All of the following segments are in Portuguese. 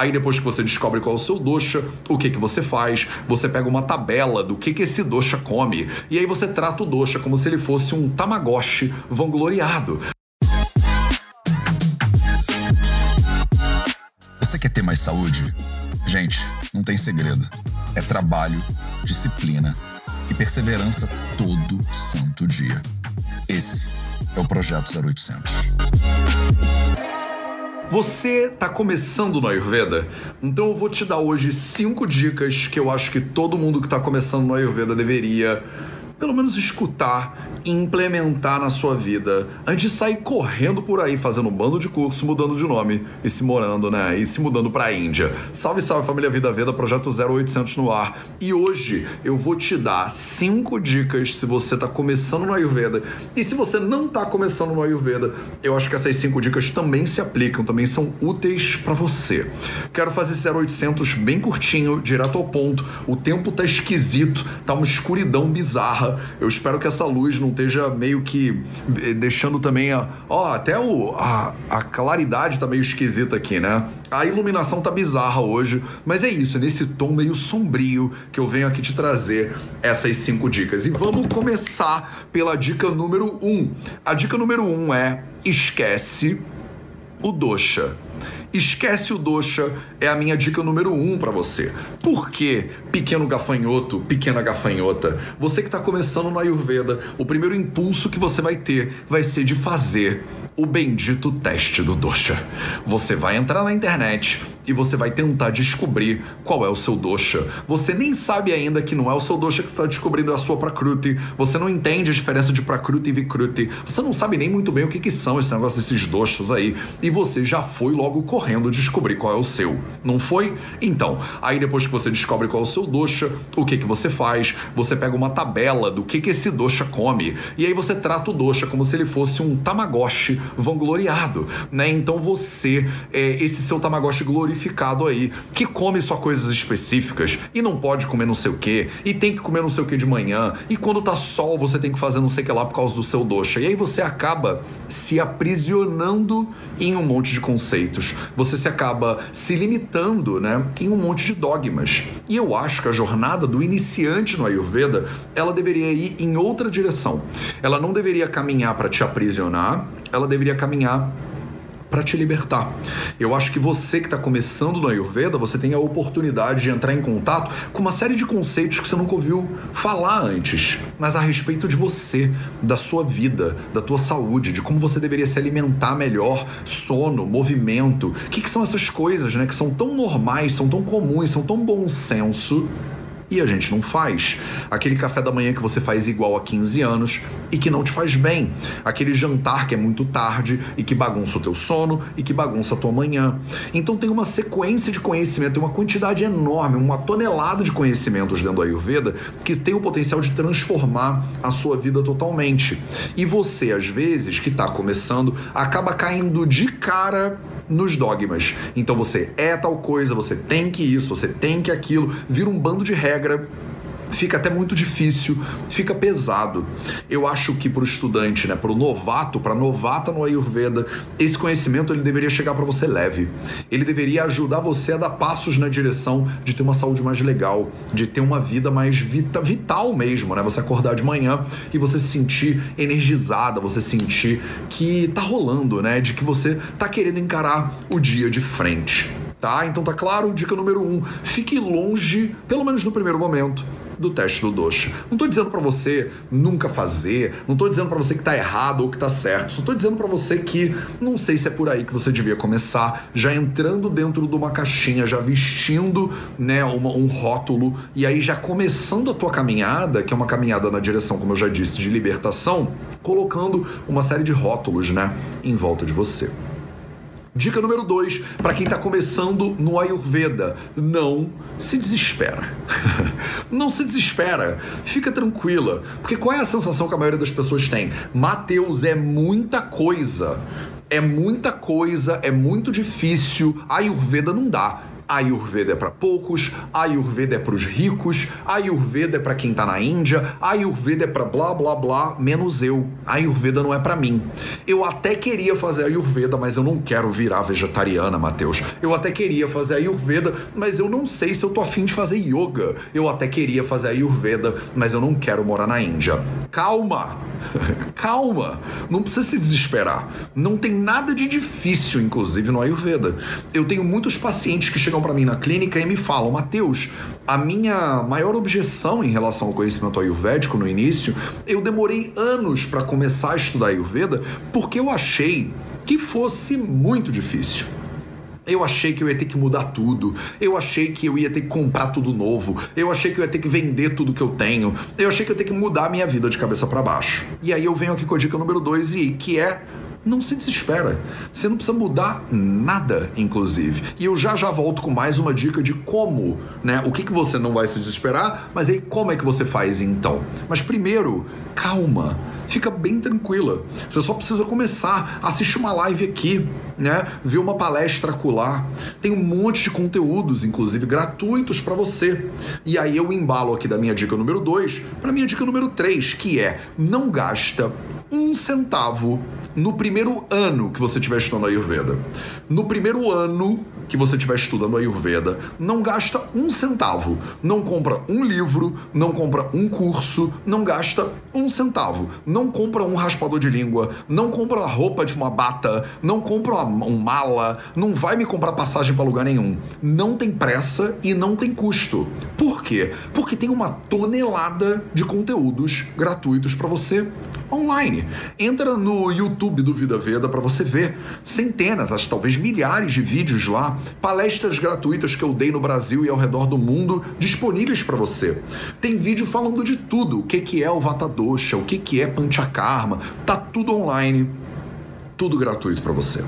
Aí depois que você descobre qual é o seu dosha, o que que você faz, você pega uma tabela do que que esse dosha come. E aí você trata o dosha como se ele fosse um tamagotchi vangloriado. Você quer ter mais saúde? Gente, não tem segredo. É trabalho, disciplina e perseverança todo santo dia. Esse é o Projeto 0800. Você está começando no Ayurveda? Então eu vou te dar hoje cinco dicas que eu acho que todo mundo que está começando no Ayurveda deveria pelo menos escutar implementar na sua vida antes de sair correndo por aí fazendo um bando de curso, mudando de nome e se morando, né? E se mudando para a Índia. Salve, salve família Vida Veda, projeto 0800 no ar. E hoje eu vou te dar cinco dicas se você tá começando no Ayurveda. E se você não tá começando no Ayurveda, eu acho que essas cinco dicas também se aplicam, também são úteis para você. Quero fazer esse 0800 bem curtinho, direto ao ponto. O tempo tá esquisito, tá uma escuridão bizarra eu espero que essa luz não esteja meio que eh, deixando também a. Ó, até o, a, a claridade tá meio esquisita aqui, né? A iluminação tá bizarra hoje, mas é isso, é nesse tom meio sombrio que eu venho aqui te trazer essas cinco dicas. E vamos começar pela dica número um. A dica número um é esquece o dosha. Esquece o dosha é a minha dica número um para você. Por quê? Pequeno gafanhoto, pequena gafanhota, você que está começando no Ayurveda, o primeiro impulso que você vai ter vai ser de fazer o bendito teste do dosha. Você vai entrar na internet e você vai tentar descobrir qual é o seu dosha. Você nem sabe ainda que não é o seu dosha que está descobrindo, é a sua prakruti. Você não entende a diferença de prakruti e vikruti. Você não sabe nem muito bem o que, que são esse negócio desses doshas aí. E você já foi logo correndo descobrir qual é o seu. Não foi? Então, aí depois que você descobre qual é o seu dosha, o que, que você faz? Você pega uma tabela do que, que esse dosha come. E aí você trata o dosha como se ele fosse um tamagotchi vangloriado, né? Então você, é, esse seu tamagotchi glorificado aí, que come só coisas específicas e não pode comer não sei o que, e tem que comer não sei o que de manhã, e quando tá sol você tem que fazer não sei o que lá por causa do seu dosha. E aí você acaba se aprisionando em um monte de conceitos. Você se acaba se limitando, né, em um monte de dogmas. E eu acho que a jornada do iniciante no Ayurveda, ela deveria ir em outra direção. Ela não deveria caminhar para te aprisionar, ela deveria caminhar para te libertar. Eu acho que você que está começando no Ayurveda, você tem a oportunidade de entrar em contato com uma série de conceitos que você nunca ouviu falar antes, mas a respeito de você, da sua vida, da tua saúde, de como você deveria se alimentar melhor, sono, movimento. O que, que são essas coisas, né, que são tão normais, são tão comuns, são tão bom senso e a gente não faz. Aquele café da manhã que você faz igual a 15 anos e que não te faz bem. Aquele jantar que é muito tarde e que bagunça o teu sono e que bagunça a tua manhã. Então tem uma sequência de conhecimento, tem uma quantidade enorme, uma tonelada de conhecimentos dentro do Ayurveda que tem o potencial de transformar a sua vida totalmente. E você, às vezes, que está começando, acaba caindo de cara nos dogmas. Então você é tal coisa, você tem que isso, você tem que aquilo, vira um bando de regra fica até muito difícil, fica pesado. Eu acho que para o estudante, né, para o novato, para novata no Ayurveda, esse conhecimento ele deveria chegar para você leve. Ele deveria ajudar você a dar passos na direção de ter uma saúde mais legal, de ter uma vida mais vita, vital mesmo, né? Você acordar de manhã e você se sentir energizada, você sentir que tá rolando, né? De que você tá querendo encarar o dia de frente. Tá? Então tá claro, dica número um, fique longe, pelo menos no primeiro momento, do teste do dosha. Não estou dizendo para você nunca fazer, não estou dizendo para você que está errado ou que está certo, só estou dizendo para você que não sei se é por aí que você devia começar, já entrando dentro de uma caixinha, já vestindo né, uma, um rótulo e aí já começando a tua caminhada, que é uma caminhada na direção, como eu já disse, de libertação, colocando uma série de rótulos né, em volta de você. Dica número 2, para quem está começando no Ayurveda, não se desespera. não se desespera, fica tranquila, porque qual é a sensação que a maioria das pessoas tem? Mateus é muita coisa. É muita coisa, é muito difícil. Ayurveda não dá. A Ayurveda é para poucos, a Ayurveda é para os ricos, a Ayurveda é para quem tá na Índia, a Ayurveda é para blá blá blá, menos eu. A Ayurveda não é para mim. Eu até queria fazer Ayurveda, mas eu não quero virar vegetariana, Matheus. Eu até queria fazer Ayurveda, mas eu não sei se eu tô afim de fazer yoga. Eu até queria fazer Ayurveda, mas eu não quero morar na Índia. Calma! Calma! Não precisa se desesperar. Não tem nada de difícil, inclusive, no Ayurveda. Eu tenho muitos pacientes que chegam para mim na clínica e me falam: Mateus, a minha maior objeção em relação ao conhecimento ayurvédico no início, eu demorei anos para começar a estudar Ayurveda porque eu achei que fosse muito difícil. Eu achei que eu ia ter que mudar tudo. Eu achei que eu ia ter que comprar tudo novo. Eu achei que eu ia ter que vender tudo que eu tenho. Eu achei que eu ia ter que mudar a minha vida de cabeça para baixo. E aí eu venho aqui com a dica número 2 e que é não se desespera. Você não precisa mudar nada, inclusive. E eu já já volto com mais uma dica de como, né? O que, que você não vai se desesperar, mas aí como é que você faz então? Mas primeiro, calma. Fica bem tranquila. Você só precisa começar. Assistir uma live aqui, né? Ver uma palestra acolá. Tem um monte de conteúdos, inclusive gratuitos para você. E aí eu embalo aqui da minha dica número 2 para minha dica número 3, que é não gasta um centavo no primeiro ano que você estiver estudando Ayurveda. No primeiro ano que você estiver estudando Ayurveda, não gasta um centavo. Não compra um livro, não compra um curso, não gasta um centavo. Não compra um raspador de língua, não compra roupa de uma bata, não compra uma, um mala, não vai me comprar passagem para lugar nenhum. Não tem pressa e não tem custo. Por quê? Porque tem uma tonelada de conteúdos gratuitos para você online. Entra no YouTube do Vida Veda para você ver. Centenas, acho talvez milhares de vídeos lá, palestras gratuitas que eu dei no Brasil e ao redor do mundo disponíveis para você. Tem vídeo falando de tudo, o que que é o Vata Dosha, o que que é Panchakarma, tá tudo online tudo gratuito para você.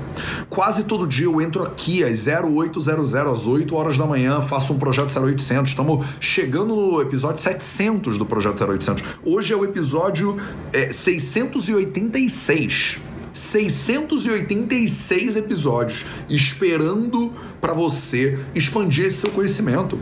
Quase todo dia eu entro aqui às 0800, às 8 horas da manhã, faço um projeto 0800. Estamos chegando no episódio 700 do projeto 0800. Hoje é o episódio é, 686. 686 episódios esperando para você expandir esse seu conhecimento.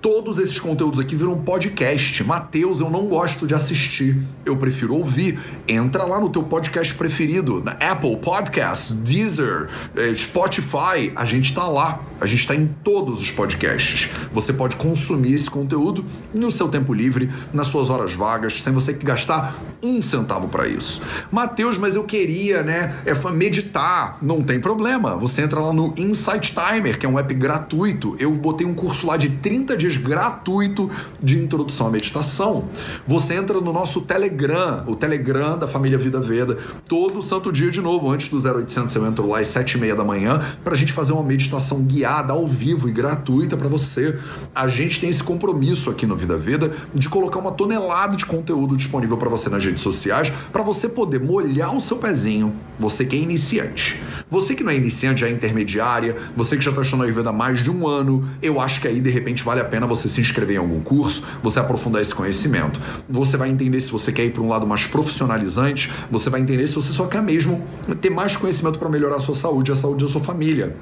Todos esses conteúdos aqui viram podcast. Mateus, eu não gosto de assistir, eu prefiro ouvir. Entra lá no teu podcast preferido, na Apple Podcasts, Deezer, eh, Spotify, a gente tá lá. A gente está em todos os podcasts. Você pode consumir esse conteúdo no seu tempo livre, nas suas horas vagas, sem você gastar um centavo para isso. Mateus, mas eu queria, né, é meditar. Não tem problema. Você entra lá no Insight Timer, que é um app gratuito. Eu botei um curso lá de 30 dias gratuito de introdução à meditação. Você entra no nosso Telegram, o Telegram da família Vida Veda, todo santo dia de novo, antes do 0800 eu entro lá às 7 e meia da manhã, para a gente fazer uma meditação guiada ao vivo e gratuita para você. A gente tem esse compromisso aqui no Vida Vida de colocar uma tonelada de conteúdo disponível para você nas redes sociais, para você poder molhar o seu pezinho. Você que é iniciante. Você que não é iniciante, é intermediária, você que já está estudando Ayurveda há mais de um ano, eu acho que aí de repente vale a pena você se inscrever em algum curso, você aprofundar esse conhecimento. Você vai entender se você quer ir para um lado mais profissionalizante, você vai entender se você só quer mesmo ter mais conhecimento para melhorar a sua saúde e a saúde da sua família.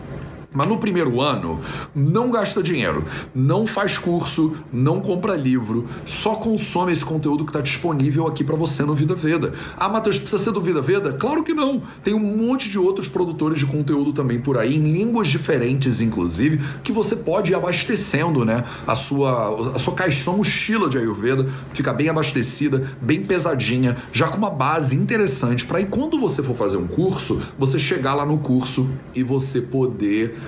Mas no primeiro ano, não gasta dinheiro, não faz curso, não compra livro, só consome esse conteúdo que está disponível aqui para você no Vida Veda. Ah, Matheus, precisa ser do Vida Veda? Claro que não. Tem um monte de outros produtores de conteúdo também por aí, em línguas diferentes, inclusive, que você pode ir abastecendo, né? A sua, a sua caixa, mochila de Ayurveda fica bem abastecida, bem pesadinha, já com uma base interessante para aí quando você for fazer um curso, você chegar lá no curso e você poder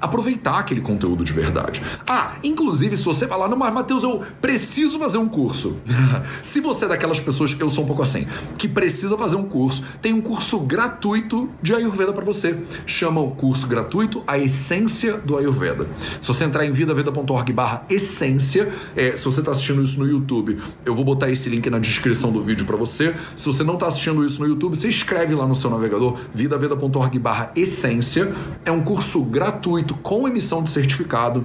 aproveitar aquele conteúdo de verdade. Ah, inclusive, se você falar, não, mas Matheus, eu preciso fazer um curso. se você é daquelas pessoas, eu sou um pouco assim, que precisa fazer um curso, tem um curso gratuito de Ayurveda para você. Chama o curso gratuito A Essência do Ayurveda. Se você entrar em vidaveda.org barra essência, é, se você está assistindo isso no YouTube, eu vou botar esse link na descrição do vídeo para você. Se você não está assistindo isso no YouTube, você escreve lá no seu navegador vidaveda.org barra essência. É um curso gratuito gratuito com emissão de certificado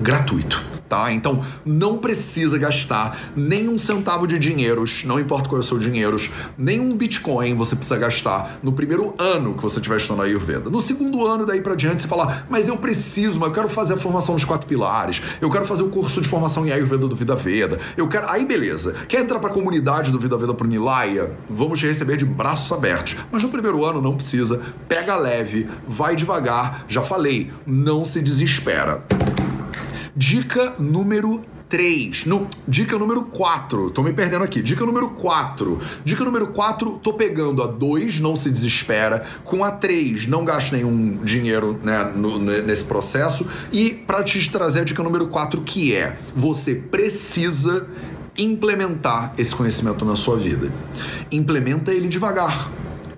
gratuito tá? Então não precisa gastar nem um centavo de dinheiros, não importa qual é o seu dinheiro, nem um Bitcoin você precisa gastar no primeiro ano que você estiver estudando Ayurveda. No segundo ano, daí para diante, você fala, mas eu preciso, mas eu quero fazer a formação dos quatro pilares, eu quero fazer o curso de formação em Ayurveda do Vida Veda, eu quero. Aí beleza. Quer entrar para a comunidade do Vida Veda pro Nilaya? Vamos te receber de braços abertos. Mas no primeiro ano não precisa. Pega leve, vai devagar. Já falei, não se desespera. Dica número 3. No, dica número 4. Tô me perdendo aqui. Dica número 4. Dica número 4, tô pegando a 2, não se desespera. Com a 3, não gaste nenhum dinheiro né, no, nesse processo. E para te trazer a dica número 4, que é: você precisa implementar esse conhecimento na sua vida. Implementa ele devagar.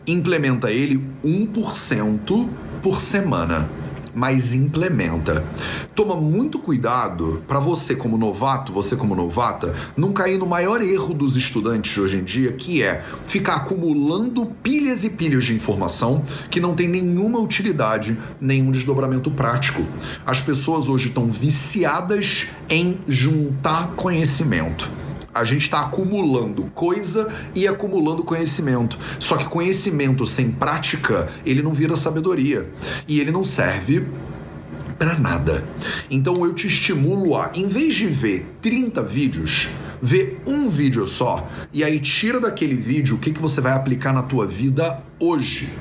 Implementa ele 1% por semana mas implementa. Toma muito cuidado para você como novato, você como novata, não cair no maior erro dos estudantes hoje em dia, que é ficar acumulando pilhas e pilhas de informação que não tem nenhuma utilidade, nenhum desdobramento prático. As pessoas hoje estão viciadas em juntar conhecimento a gente está acumulando coisa e acumulando conhecimento. Só que conhecimento sem prática, ele não vira sabedoria. E ele não serve para nada. Então eu te estimulo a, em vez de ver 30 vídeos, ver um vídeo só e aí tira daquele vídeo o que, que você vai aplicar na tua vida hoje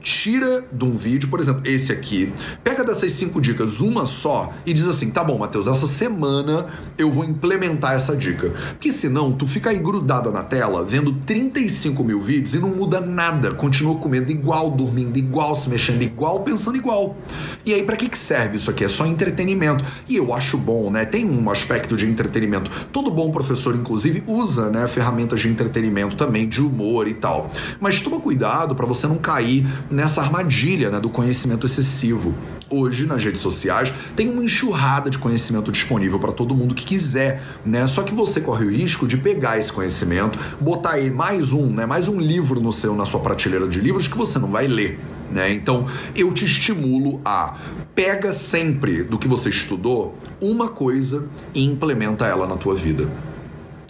tira de um vídeo, por exemplo, esse aqui, pega dessas cinco dicas uma só e diz assim: tá bom, Matheus, essa semana eu vou implementar essa dica. Porque senão tu fica aí grudada na tela vendo 35 mil vídeos e não muda nada, continua comendo igual, dormindo igual, se mexendo igual, pensando igual. E aí, para que, que serve isso aqui? É só entretenimento. E eu acho bom, né? Tem um aspecto de entretenimento. Todo bom professor, inclusive, usa né, ferramentas de entretenimento também, de humor e tal. Mas toma cuidado para você não cair nessa armadilha né, do conhecimento excessivo. Hoje, nas redes sociais, tem uma enxurrada de conhecimento disponível para todo mundo que quiser, né? Só que você corre o risco de pegar esse conhecimento, botar aí mais um, né, mais um livro no seu na sua prateleira de livros que você não vai ler. Né? Então, eu te estimulo a pega sempre do que você estudou uma coisa e implementa ela na tua vida.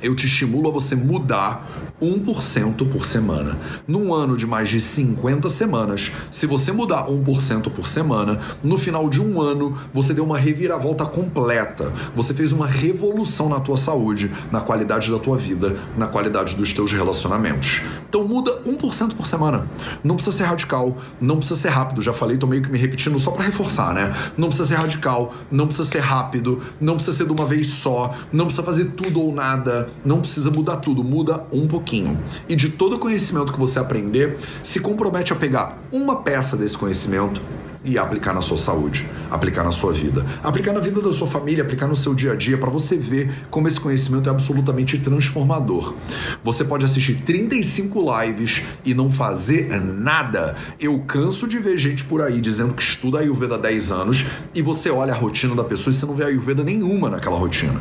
Eu te estimulo a você mudar 1% por semana. Num ano de mais de 50 semanas, se você mudar 1% por semana, no final de um ano você deu uma reviravolta completa. Você fez uma revolução na tua saúde, na qualidade da tua vida, na qualidade dos teus relacionamentos. Então muda 1% por semana. Não precisa ser radical, não precisa ser rápido. Já falei, tô meio que me repetindo só para reforçar, né? Não precisa ser radical, não precisa ser rápido, não precisa ser de uma vez só, não precisa fazer tudo ou nada, não precisa mudar tudo, muda um pouquinho pouquinho. E de todo conhecimento que você aprender, se compromete a pegar uma peça desse conhecimento e aplicar na sua saúde, aplicar na sua vida, aplicar na vida da sua família, aplicar no seu dia a dia para você ver como esse conhecimento é absolutamente transformador. Você pode assistir 35 lives e não fazer nada. Eu canso de ver gente por aí dizendo que estuda Ayurveda há 10 anos e você olha a rotina da pessoa e você não vê Ayurveda nenhuma naquela rotina.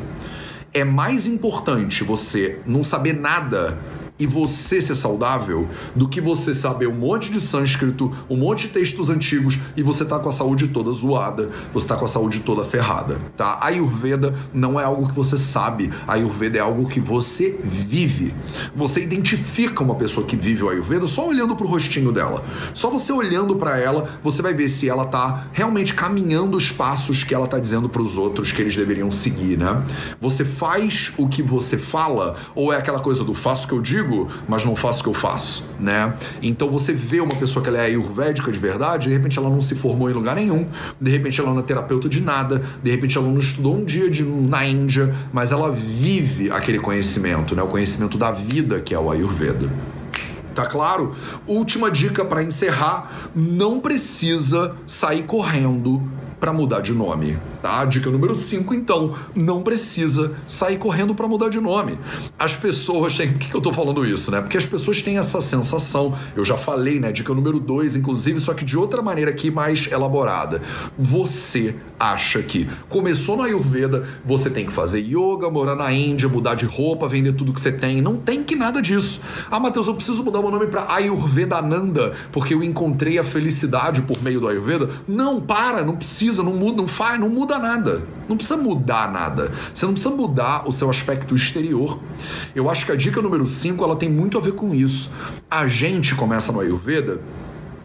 É mais importante você não saber nada e você ser saudável do que você saber um monte de sânscrito, um monte de textos antigos e você tá com a saúde toda zoada, você tá com a saúde toda ferrada, tá? A Ayurveda não é algo que você sabe, a Ayurveda é algo que você vive. Você identifica uma pessoa que vive o Ayurveda só olhando pro rostinho dela. Só você olhando para ela, você vai ver se ela tá realmente caminhando os passos que ela tá dizendo para os outros que eles deveriam seguir, né? Você faz o que você fala ou é aquela coisa do faço o que eu digo digo, mas não faço o que eu faço, né? Então você vê uma pessoa que ela é ayurvédica de verdade, de repente ela não se formou em lugar nenhum, de repente ela não é terapeuta de nada, de repente ela não estudou um dia de, na Índia, mas ela vive aquele conhecimento, né? O conhecimento da vida que é o Ayurveda. Tá claro? Última dica para encerrar: não precisa sair correndo para mudar de nome. Tá? Dica número 5, então, não precisa sair correndo para mudar de nome. As pessoas têm. Por que, eu tô falando isso, né? Porque as pessoas têm essa sensação, eu já falei, né? Dica número 2, inclusive, só que de outra maneira aqui mais elaborada. Você acha que começou no Ayurveda, você tem que fazer yoga, morar na Índia, mudar de roupa, vender tudo que você tem. Não tem que nada disso. Ah, Matheus, eu preciso mudar meu nome para Ayurvedananda, porque eu encontrei a felicidade por meio do Ayurveda. Não, para, não precisa, não muda, não faz, não muda muda nada. Não precisa mudar nada. Você não precisa mudar o seu aspecto exterior. Eu acho que a dica número 5 ela tem muito a ver com isso. A gente começa no Ayurveda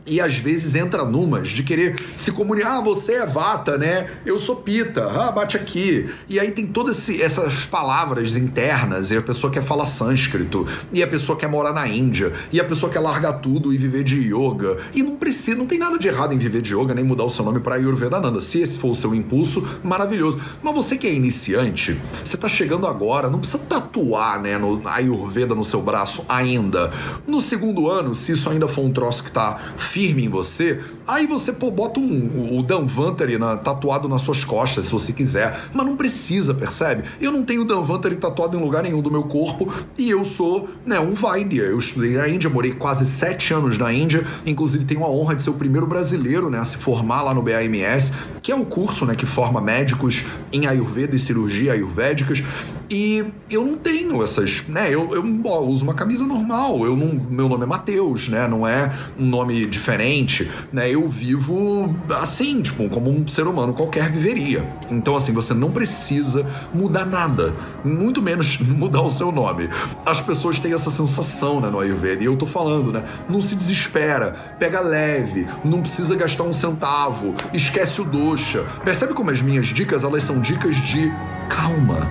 e às vezes entra numas de querer se comunicar, ah, você é vata, né? Eu sou pita, ah, bate aqui. E aí tem todas essas palavras internas, e a pessoa quer falar sânscrito, e a pessoa quer morar na Índia, e a pessoa quer largar tudo e viver de yoga. E não precisa, não tem nada de errado em viver de yoga, nem mudar o seu nome para Ayurvedananda. Se esse for o seu impulso, maravilhoso. Mas você que é iniciante, você tá chegando agora, não precisa tatuar, né, no Ayurveda no seu braço ainda. No segundo ano, se isso ainda for um troço que tá firme em você, aí você pô, bota um, o Danvantari na, tatuado nas suas costas, se você quiser. Mas não precisa, percebe? Eu não tenho Danvantari tatuado em lugar nenhum do meu corpo e eu sou né, um Vaidya. Eu estudei na Índia, morei quase sete anos na Índia, inclusive tenho a honra de ser o primeiro brasileiro né, a se formar lá no BAMS, que é o curso né, que forma médicos em Ayurveda e cirurgia ayurvédicas. E eu não tenho essas, né? Eu, eu, eu uso uma camisa normal. Eu não, meu nome é Matheus, né? Não é um nome diferente, né? Eu vivo assim, tipo, como um ser humano qualquer viveria. Então, assim, você não precisa mudar nada, muito menos mudar o seu nome. As pessoas têm essa sensação, né, no Ayurveda. E eu tô falando, né? Não se desespera, pega leve, não precisa gastar um centavo, esquece o doxa. Percebe como as minhas dicas, elas são dicas de calma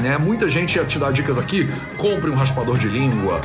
né? Muita gente ia te dar dicas aqui: compre um raspador de língua,